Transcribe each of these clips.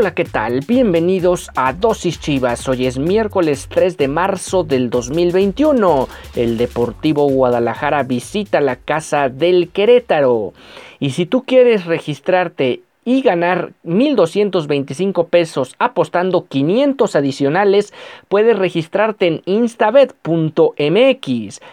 Hola, ¿qué tal? Bienvenidos a Dosis Chivas. Hoy es miércoles 3 de marzo del 2021. El Deportivo Guadalajara visita la casa del Querétaro. Y si tú quieres registrarte y ganar 1.225 pesos apostando 500 adicionales, puedes registrarte en instabet.mx.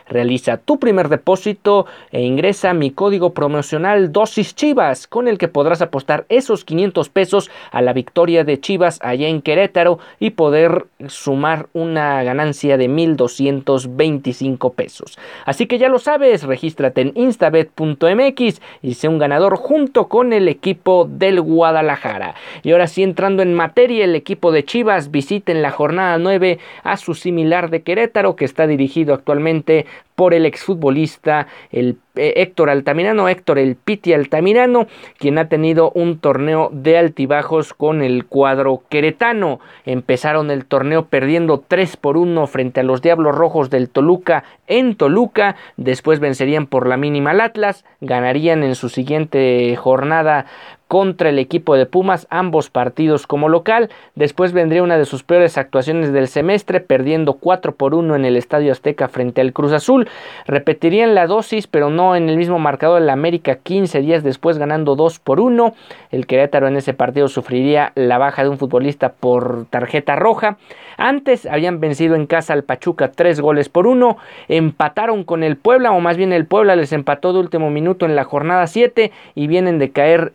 Realiza tu primer depósito e ingresa mi código promocional Dosis Chivas, con el que podrás apostar esos 500 pesos a la victoria de Chivas allá en Querétaro y poder sumar una ganancia de 1.225 pesos. Así que ya lo sabes, regístrate en instabet.mx y sé un ganador junto con el equipo de del Guadalajara. Y ahora sí, entrando en materia, el equipo de Chivas visita en la jornada 9 a su similar de Querétaro, que está dirigido actualmente por el exfutbolista el Héctor Altamirano, Héctor el Piti Altamirano, quien ha tenido un torneo de altibajos con el cuadro queretano. Empezaron el torneo perdiendo 3 por 1 frente a los Diablos Rojos del Toluca en Toluca, después vencerían por la mínima al Atlas, ganarían en su siguiente jornada contra el equipo de Pumas, ambos partidos como local. Después vendría una de sus peores actuaciones del semestre, perdiendo 4 por 1 en el Estadio Azteca frente al Cruz Azul. Repetirían la dosis, pero no en el mismo marcador el América 15 días después ganando 2 por 1. El Querétaro en ese partido sufriría la baja de un futbolista por tarjeta roja. Antes habían vencido en casa al Pachuca 3 goles por 1. Empataron con el Puebla, o más bien el Puebla les empató de último minuto en la jornada 7 y vienen de caer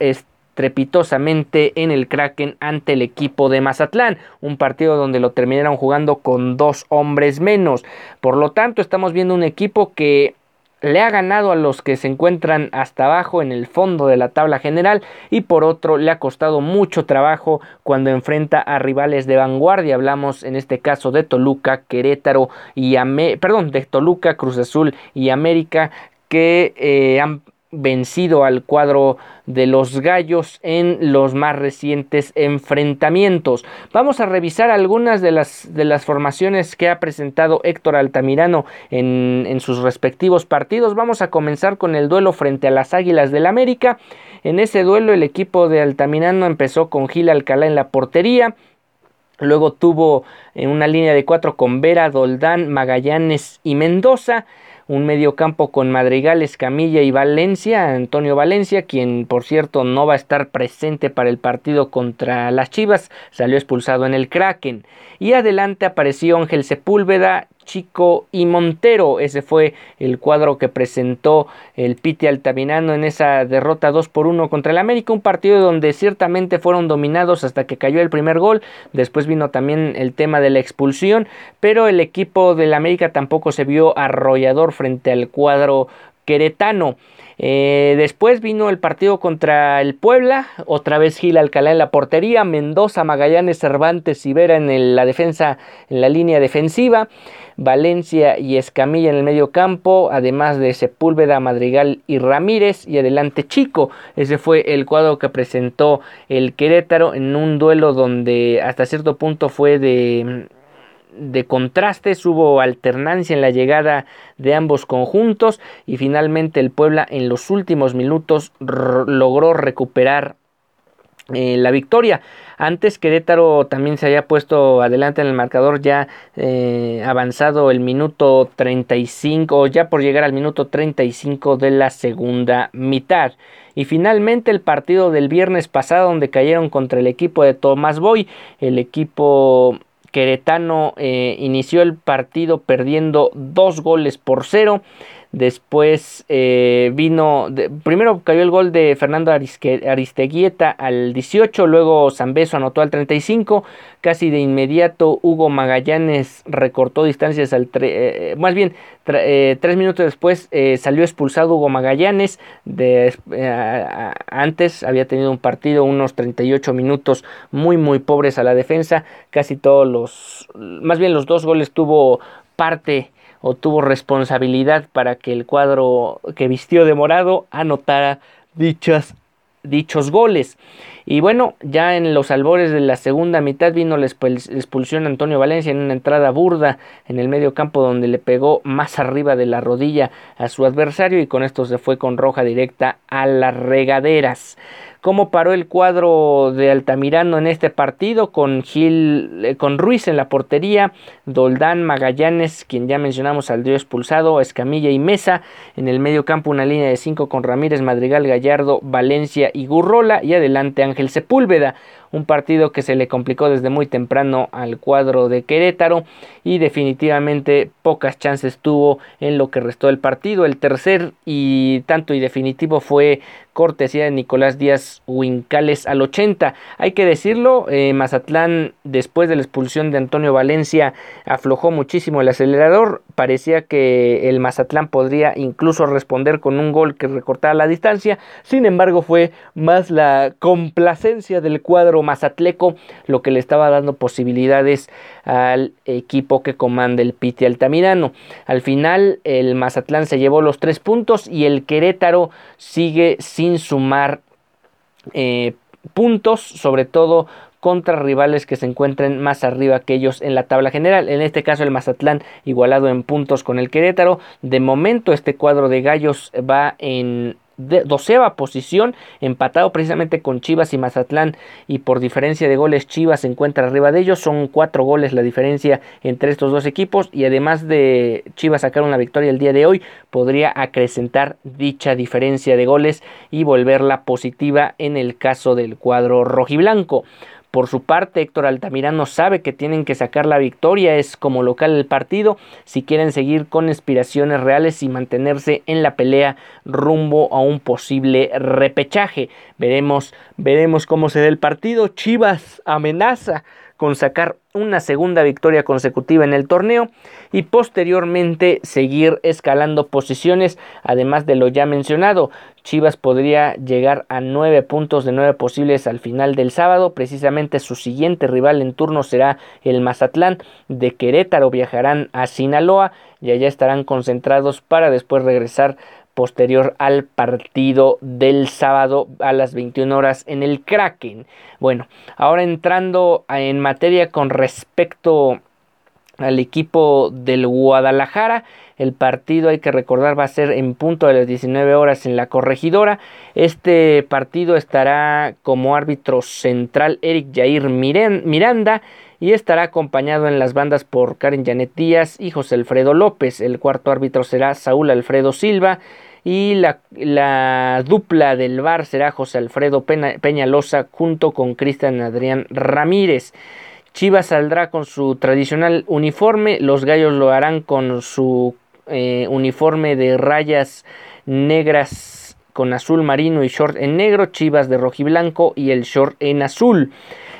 trepitosamente en el Kraken ante el equipo de Mazatlán, un partido donde lo terminaron jugando con dos hombres menos. Por lo tanto, estamos viendo un equipo que le ha ganado a los que se encuentran hasta abajo en el fondo de la tabla general y por otro le ha costado mucho trabajo cuando enfrenta a rivales de vanguardia. Hablamos en este caso de Toluca, Querétaro y perdón, de Toluca, Cruz Azul y América que eh, han vencido al cuadro de los gallos en los más recientes enfrentamientos. Vamos a revisar algunas de las, de las formaciones que ha presentado Héctor Altamirano en, en sus respectivos partidos. Vamos a comenzar con el duelo frente a las Águilas del América. En ese duelo el equipo de Altamirano empezó con Gil Alcalá en la portería. Luego tuvo en una línea de cuatro con Vera, Doldán, Magallanes y Mendoza un medio campo con Madrigal, Escamilla y Valencia, Antonio Valencia, quien por cierto no va a estar presente para el partido contra las Chivas, salió expulsado en el Kraken. Y adelante apareció Ángel Sepúlveda, Chico y Montero. Ese fue el cuadro que presentó el Piti Altamirano en esa derrota 2 por 1 contra el América. Un partido donde ciertamente fueron dominados hasta que cayó el primer gol. Después vino también el tema de la expulsión. Pero el equipo del América tampoco se vio arrollador frente al cuadro queretano. Eh, después vino el partido contra el Puebla, otra vez Gil Alcalá en la portería, Mendoza, Magallanes, Cervantes y Vera en la defensa, en la línea defensiva, Valencia y Escamilla en el medio campo, además de Sepúlveda, Madrigal y Ramírez y adelante Chico. Ese fue el cuadro que presentó el Querétaro en un duelo donde hasta cierto punto fue de de contrastes, hubo alternancia en la llegada de ambos conjuntos y finalmente el Puebla en los últimos minutos logró recuperar eh, la victoria. Antes Querétaro también se había puesto adelante en el marcador ya eh, avanzado el minuto 35 o ya por llegar al minuto 35 de la segunda mitad. Y finalmente el partido del viernes pasado donde cayeron contra el equipo de Tomás Boy, el equipo queretano eh, inició el partido perdiendo dos goles por cero. Después eh, vino, primero cayó el gol de Fernando Aristeguieta al 18, luego Zambeso anotó al 35, casi de inmediato Hugo Magallanes recortó distancias al, eh, más bien tres minutos después salió expulsado Hugo Magallanes, de, antes había tenido un partido unos 38 minutos muy muy pobres a la defensa, casi todos los, más bien los dos goles tuvo parte o tuvo responsabilidad para que el cuadro que vistió de morado anotara dichas, dichos goles. Y bueno, ya en los albores de la segunda mitad vino la expulsión de Antonio Valencia en una entrada burda en el medio campo donde le pegó más arriba de la rodilla a su adversario y con esto se fue con roja directa a las regaderas cómo paró el cuadro de Altamirano en este partido con Gil, eh, con Ruiz en la portería, Doldán, Magallanes, quien ya mencionamos al dio expulsado, Escamilla y Mesa, en el medio campo una línea de cinco con Ramírez, Madrigal, Gallardo, Valencia y Gurrola. Y adelante Ángel Sepúlveda un partido que se le complicó desde muy temprano al cuadro de Querétaro y definitivamente pocas chances tuvo en lo que restó del partido. El tercer y tanto y definitivo fue cortesía de Nicolás Díaz Huincales al 80. Hay que decirlo, eh, Mazatlán después de la expulsión de Antonio Valencia aflojó muchísimo el acelerador. Parecía que el Mazatlán podría incluso responder con un gol que recortara la distancia. Sin embargo, fue más la complacencia del cuadro Mazatleco lo que le estaba dando posibilidades al equipo que comanda el Piti Altamirano. Al final, el Mazatlán se llevó los tres puntos y el Querétaro sigue sin sumar eh, puntos, sobre todo contra rivales que se encuentren más arriba que ellos en la tabla general. En este caso el Mazatlán igualado en puntos con el Querétaro. De momento este cuadro de gallos va en doceava posición, empatado precisamente con Chivas y Mazatlán y por diferencia de goles Chivas se encuentra arriba de ellos, son cuatro goles la diferencia entre estos dos equipos y además de Chivas sacar una victoria el día de hoy, podría acrecentar dicha diferencia de goles y volverla positiva en el caso del cuadro rojiblanco. Por su parte, Héctor Altamirano sabe que tienen que sacar la victoria, es como local el partido, si quieren seguir con aspiraciones reales y mantenerse en la pelea rumbo a un posible repechaje. Veremos, veremos cómo se da el partido. Chivas amenaza con sacar una segunda victoria consecutiva en el torneo y posteriormente seguir escalando posiciones, además de lo ya mencionado. Chivas podría llegar a nueve puntos de nueve posibles al final del sábado. Precisamente su siguiente rival en turno será el Mazatlán. De Querétaro viajarán a Sinaloa y allá estarán concentrados para después regresar posterior al partido del sábado a las 21 horas en el Kraken. Bueno, ahora entrando en materia con respecto al equipo del Guadalajara. El partido, hay que recordar, va a ser en punto de las 19 horas en la corregidora. Este partido estará como árbitro central Eric Jair Miranda y estará acompañado en las bandas por Karen Janet Díaz y José Alfredo López. El cuarto árbitro será Saúl Alfredo Silva y la, dupla del bar será José Alfredo Peñalosa junto con Cristian Adrián Ramírez. Chivas saldrá con su tradicional uniforme, los gallos lo harán con su eh, uniforme de rayas negras con azul marino y short en negro, Chivas de rojiblanco y el short en azul.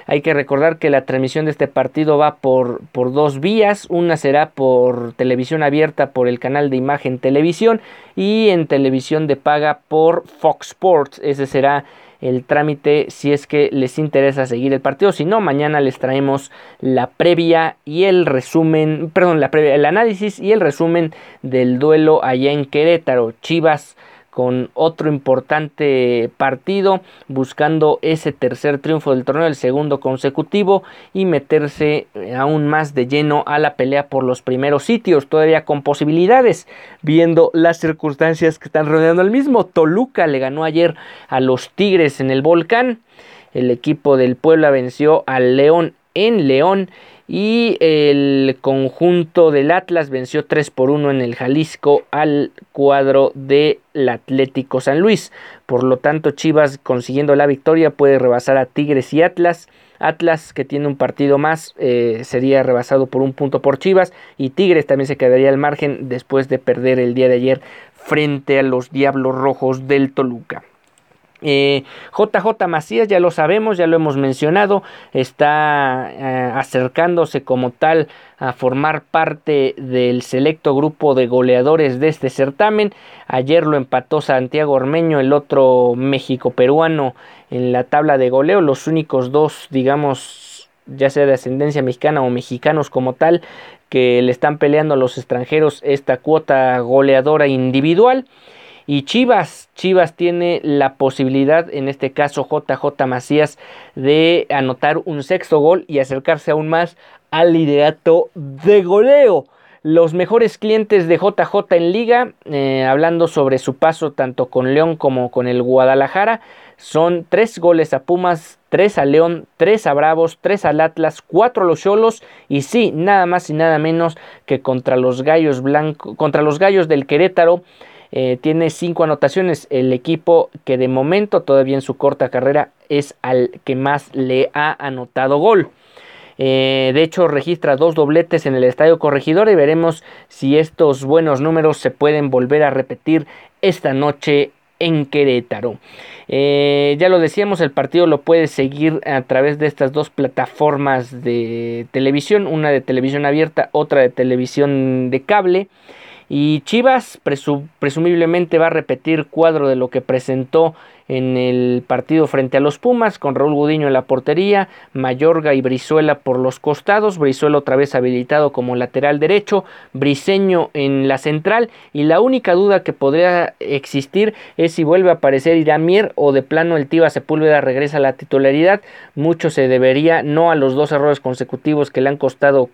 Hay que recordar que la transmisión de este partido va por, por dos vías. Una será por televisión abierta por el canal de imagen televisión y en televisión de paga por Fox Sports. Ese será el trámite si es que les interesa seguir el partido. Si no, mañana les traemos la previa y el resumen, perdón, la previa, el análisis y el resumen del duelo allá en Querétaro. Chivas con otro importante partido, buscando ese tercer triunfo del torneo, el segundo consecutivo, y meterse eh, aún más de lleno a la pelea por los primeros sitios, todavía con posibilidades, viendo las circunstancias que están rodeando al mismo. Toluca le ganó ayer a los Tigres en el Volcán, el equipo del Puebla venció al León en León y el conjunto del Atlas venció 3 por 1 en el Jalisco al cuadro del Atlético San Luis. Por lo tanto, Chivas consiguiendo la victoria puede rebasar a Tigres y Atlas Atlas, que tiene un partido más, eh, sería rebasado por un punto por Chivas. Y Tigres también se quedaría al margen después de perder el día de ayer frente a los Diablos Rojos del Toluca. JJ eh, Macías, ya lo sabemos, ya lo hemos mencionado, está eh, acercándose como tal a formar parte del selecto grupo de goleadores de este certamen. Ayer lo empató Santiago Ormeño, el otro México-peruano en la tabla de goleo, los únicos dos, digamos, ya sea de ascendencia mexicana o mexicanos como tal, que le están peleando a los extranjeros esta cuota goleadora individual. Y Chivas, Chivas tiene la posibilidad, en este caso JJ Macías, de anotar un sexto gol y acercarse aún más al liderato de goleo. Los mejores clientes de JJ en liga, eh, hablando sobre su paso tanto con León como con el Guadalajara, son tres goles a Pumas, tres a León, tres a Bravos, tres al Atlas, cuatro a los Cholos y sí, nada más y nada menos que contra los Gallos Blancos, contra los Gallos del Querétaro eh, tiene cinco anotaciones. El equipo que de momento, todavía en su corta carrera, es al que más le ha anotado gol. Eh, de hecho, registra dos dobletes en el Estadio Corregidor y veremos si estos buenos números se pueden volver a repetir esta noche en Querétaro. Eh, ya lo decíamos, el partido lo puede seguir a través de estas dos plataformas de televisión, una de televisión abierta, otra de televisión de cable. Y Chivas presumiblemente va a repetir cuadro de lo que presentó en el partido frente a los Pumas, con Raúl Gudiño en la portería, Mayorga y Brizuela por los costados, Brizuela otra vez habilitado como lateral derecho, Briseño en la central, y la única duda que podría existir es si vuelve a aparecer Iramier o de plano el Tiva Sepúlveda regresa a la titularidad. Mucho se debería, no a los dos errores consecutivos que le han costado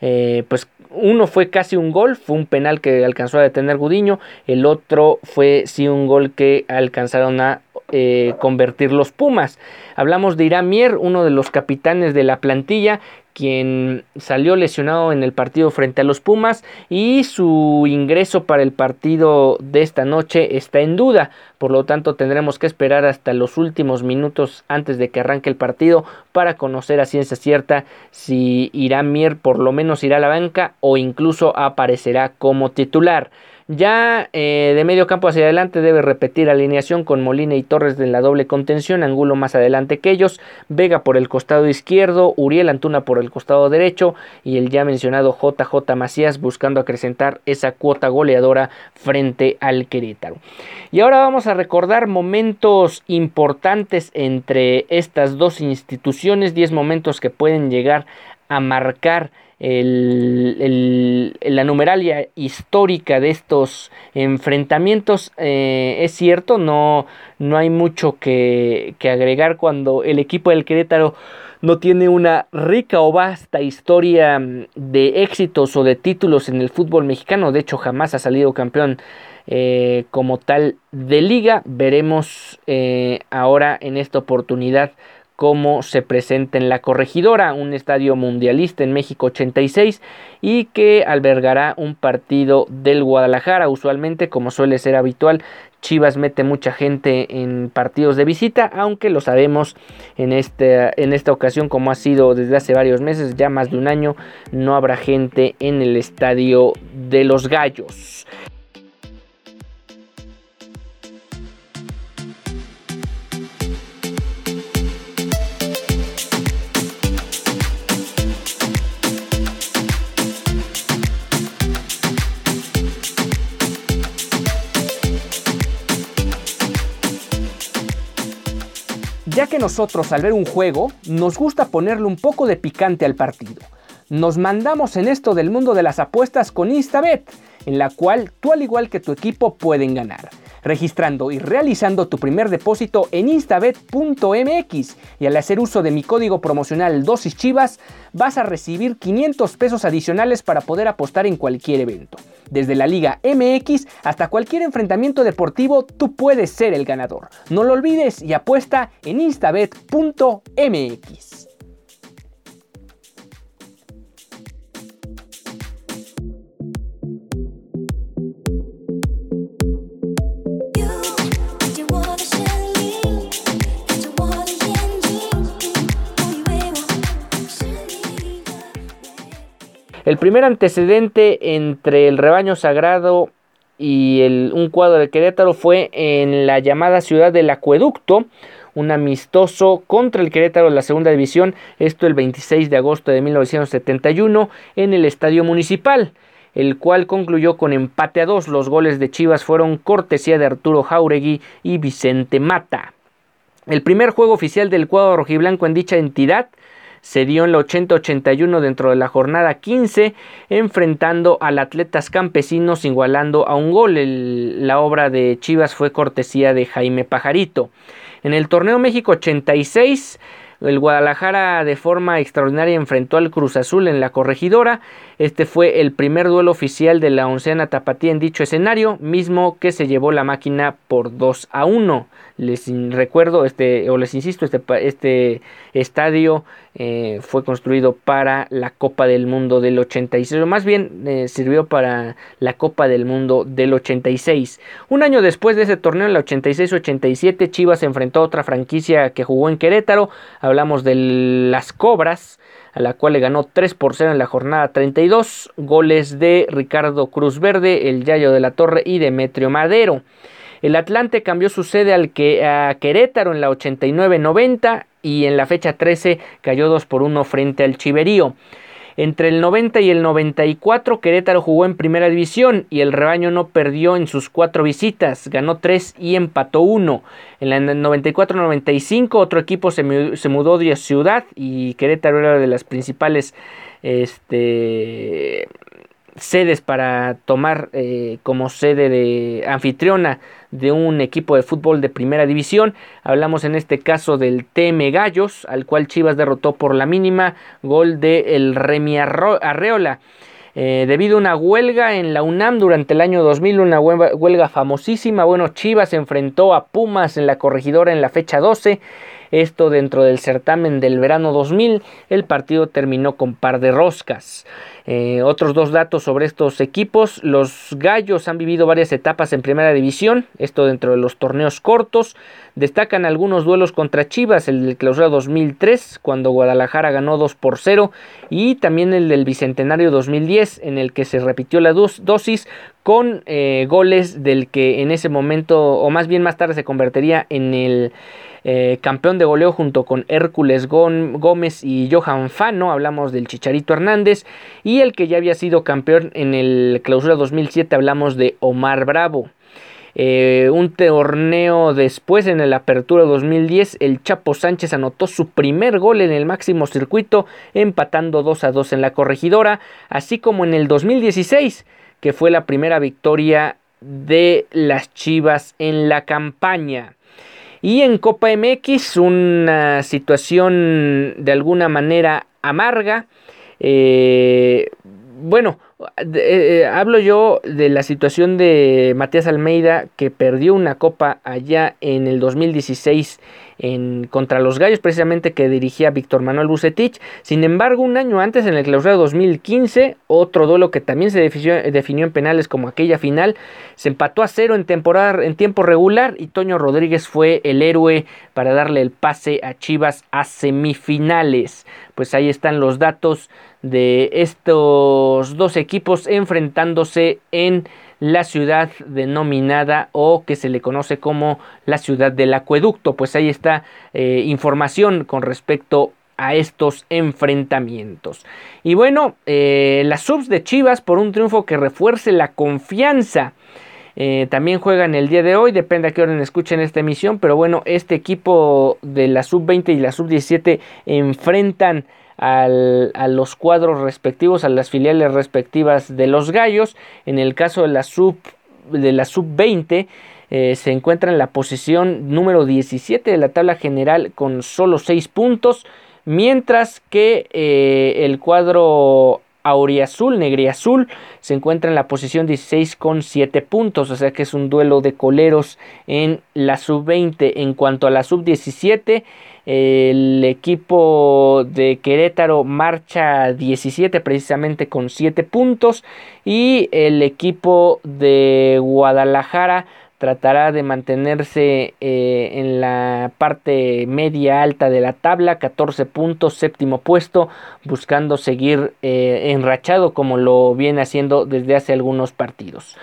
eh, pues uno fue casi un gol, fue un penal que alcanzó a detener Gudiño, el otro fue sí un gol que alcanzaron a eh, convertir los Pumas. Hablamos de Irán Mier, uno de los capitanes de la plantilla, quien salió lesionado en el partido frente a los Pumas y su ingreso para el partido de esta noche está en duda. Por lo tanto, tendremos que esperar hasta los últimos minutos antes de que arranque el partido para conocer a ciencia cierta si Irán Mier por lo menos irá a la banca o incluso aparecerá como titular. Ya eh, de medio campo hacia adelante debe repetir alineación con Molina y Torres de la doble contención, Angulo más adelante que ellos, Vega por el costado izquierdo, Uriel Antuna por el costado derecho y el ya mencionado JJ Macías buscando acrecentar esa cuota goleadora frente al Querétaro. Y ahora vamos a recordar momentos importantes entre estas dos instituciones, 10 momentos que pueden llegar a marcar el, la numeralia histórica de estos enfrentamientos eh, es cierto, no, no hay mucho que, que, agregar cuando el equipo del Querétaro no tiene una rica o vasta historia de éxitos o de títulos en el fútbol mexicano, de hecho jamás ha salido campeón eh, como tal de liga, veremos eh, ahora en esta oportunidad cómo se presenta en la corregidora, un estadio mundialista en México 86 y que albergará un partido del Guadalajara. Usualmente, como suele ser habitual, Chivas mete mucha gente en partidos de visita, aunque lo sabemos en, este, en esta ocasión, como ha sido desde hace varios meses, ya más de un año, no habrá gente en el estadio de los Gallos. Ya que nosotros al ver un juego nos gusta ponerle un poco de picante al partido. Nos mandamos en esto del mundo de las apuestas con Instabet, en la cual tú al igual que tu equipo pueden ganar registrando y realizando tu primer depósito en instabet.mx y al hacer uso de mi código promocional dosis chivas vas a recibir 500 pesos adicionales para poder apostar en cualquier evento. Desde la Liga MX hasta cualquier enfrentamiento deportivo tú puedes ser el ganador. No lo olvides y apuesta en instabet.mx. el primer antecedente entre el rebaño sagrado y el, un cuadro de Querétaro fue en la llamada ciudad del acueducto, un amistoso contra el Querétaro de la segunda división, esto el 26 de agosto de 1971 en el Estadio Municipal el cual concluyó con empate a dos. Los goles de Chivas fueron cortesía de Arturo Jauregui y Vicente Mata. El primer juego oficial del cuadro rojiblanco en dicha entidad se dio en la 80-81 dentro de la jornada 15, enfrentando al Atletas Campesinos igualando a un gol. la obra de Chivas fue cortesía de Jaime Pajarito. En el torneo México 86 el Guadalajara de forma extraordinaria enfrentó al Cruz Azul en la corregidora. Este fue el primer duelo oficial de la onceana tapatía en dicho escenario, mismo que se llevó la máquina por 2 a 1. Les recuerdo, este, o les insisto, este, este estadio eh, fue construido para la Copa del Mundo del 86, o más bien eh, sirvió para la Copa del Mundo del 86. Un año después de ese torneo, en la 86-87, Chivas enfrentó a otra franquicia que jugó en Querétaro, hablamos de las Cobras, a la cual le ganó 3 por 0 en la jornada 32, goles de Ricardo Cruz Verde, el Yayo de la Torre y Demetrio Madero. El Atlante cambió su sede al que, a Querétaro en la 89-90 y en la fecha 13 cayó 2 por 1 frente al Chiverío. Entre el 90 y el 94 Querétaro jugó en primera división y el rebaño no perdió en sus cuatro visitas, ganó 3 y empató 1. En la 94-95 otro equipo se, se, mudó de ciudad y Querétaro era de las principales este, sedes para tomar eh, como sede de anfitriona de un equipo de fútbol de primera división. Hablamos en este caso del TM Gallos, al cual Chivas derrotó por la mínima gol de el Remi Arreola. Eh, debido a una huelga en la UNAM durante el año 2000, una huelga famosísima. Bueno, Chivas se enfrentó a Pumas en la corregidora en la fecha 12. Esto dentro del certamen del verano 2000. El partido terminó con par de roscas. Eh, otros dos datos sobre estos equipos. Los Gallos han vivido varias etapas en primera división, esto dentro de los torneos cortos. Destacan algunos duelos contra Chivas, el del clausura 2003, cuando Guadalajara ganó 2 por 0, y también el del Bicentenario 2010, en el que se repitió la dosis con eh, goles del que en ese momento, o más bien más tarde, se convertiría en el eh, campeón de goleo junto con Hércules Gómez y Johan Fano, hablamos del Chicharito Hernández, y el que ya había sido campeón en el clausura 2007, hablamos de Omar Bravo. Eh, un torneo después, en el Apertura 2010, el Chapo Sánchez anotó su primer gol en el máximo circuito, empatando 2 a 2 en la corregidora, así como en el 2016, que fue la primera victoria de las Chivas en la campaña. Y en Copa MX una situación de alguna manera amarga. Eh, bueno, eh, eh, hablo yo de la situación de Matías Almeida que perdió una copa allá en el 2016 en, contra los Gallos, precisamente que dirigía Víctor Manuel Bucetich. Sin embargo, un año antes, en el clausura 2015, otro duelo que también se definió, en penales como aquella final, se empató a cero en, temporada, en tiempo regular y Toño Rodríguez fue el héroe para darle el pase a Chivas a semifinales. Pues ahí están los datos de estos dos equipos enfrentándose en la ciudad denominada o que se le conoce como la ciudad del acueducto. Pues ahí está eh, información con respecto a estos enfrentamientos. Y bueno, eh, las subs de Chivas por un triunfo que refuerce la confianza. Eh, también juegan el día de hoy, depende a qué hora escuchen esta emisión, pero bueno, este equipo de la sub 20 y la sub 17 enfrentan a los cuadros respectivos, a las filiales respectivas de los gallos. En el caso de la sub, de la sub 20, eh, se encuentra en la posición número 17 de la tabla general con solo 6 puntos, mientras que eh, el cuadro auriazul, negriazul, se encuentra en la posición 16 con 7 puntos, o sea que es un duelo de coleros en la sub 20. En cuanto a la sub 17, el equipo de Querétaro marcha 17 precisamente con 7 puntos y el equipo de Guadalajara tratará de mantenerse eh, en la parte media alta de la tabla, 14 puntos, séptimo puesto, buscando seguir eh, enrachado como lo viene haciendo desde hace algunos partidos.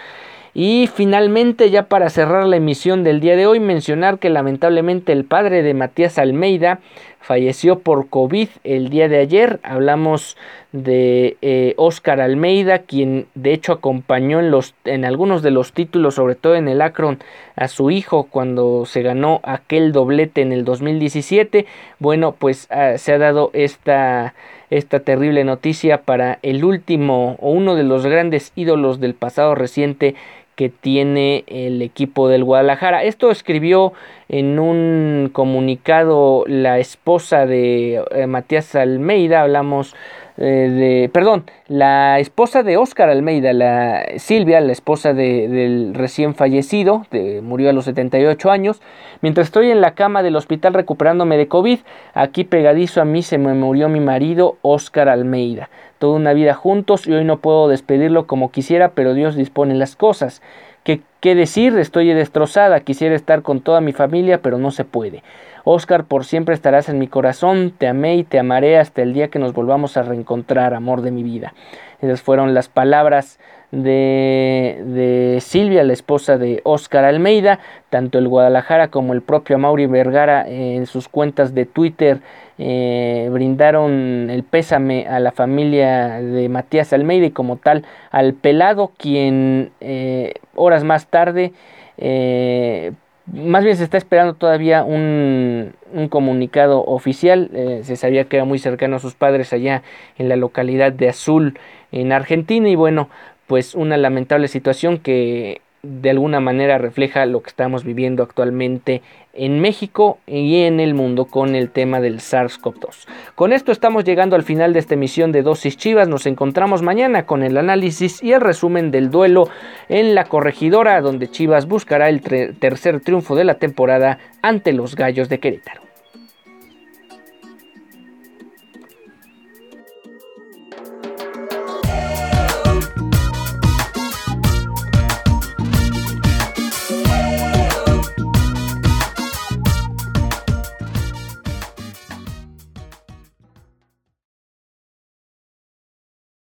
Y finalmente, ya para cerrar la emisión del día de hoy, mencionar que lamentablemente el padre de Matías Almeida falleció por COVID el día de ayer. Hablamos de Oscar eh, Almeida, quien de hecho acompañó en, los, en algunos de los títulos, sobre todo en el Akron, a su hijo cuando se ganó aquel doblete en el 2017. Bueno, pues ah, se ha dado esta, esta terrible noticia para el último o uno de los grandes ídolos del pasado reciente que tiene el equipo del Guadalajara. Esto escribió en un comunicado la esposa de eh, Matías Almeida, hablamos eh, de, perdón, la esposa de Óscar Almeida, la Silvia, la esposa del recién fallecido, murió a los 78 años. Mientras estoy en la cama del hospital recuperándome de COVID, aquí pegadizo a mí se me murió mi marido Óscar Almeida. Toda una vida juntos y hoy no puedo despedirlo como quisiera, pero Dios dispone las cosas. ¿Qué, qué decir? Estoy destrozada, quisiera estar con toda mi familia, pero no se puede. Oscar, por siempre estarás en mi corazón, te amé y te amaré hasta el día que nos volvamos a reencontrar, amor de mi vida. Esas fueron las palabras de, de Silvia, la esposa de Oscar Almeida, tanto el Guadalajara como el propio Mauri Vergara en sus cuentas de Twitter eh, brindaron el pésame a la familia de Matías Almeida y como tal al pelado quien eh, horas más tarde eh, más bien se está esperando todavía un, comunicado oficial. Eh, se sabía que era muy cercano a sus padres allá en la localidad de Azul, en Argentina. Y bueno, pues una lamentable situación que de alguna manera refleja lo que estamos viviendo actualmente en México y en el mundo con el tema del SARS-CoV-2. Con esto estamos llegando al final de esta emisión de Dosis Chivas. Nos encontramos mañana con el análisis y el resumen del duelo en la corregidora donde Chivas buscará el tercer triunfo de la temporada ante los Gallos de Querétaro.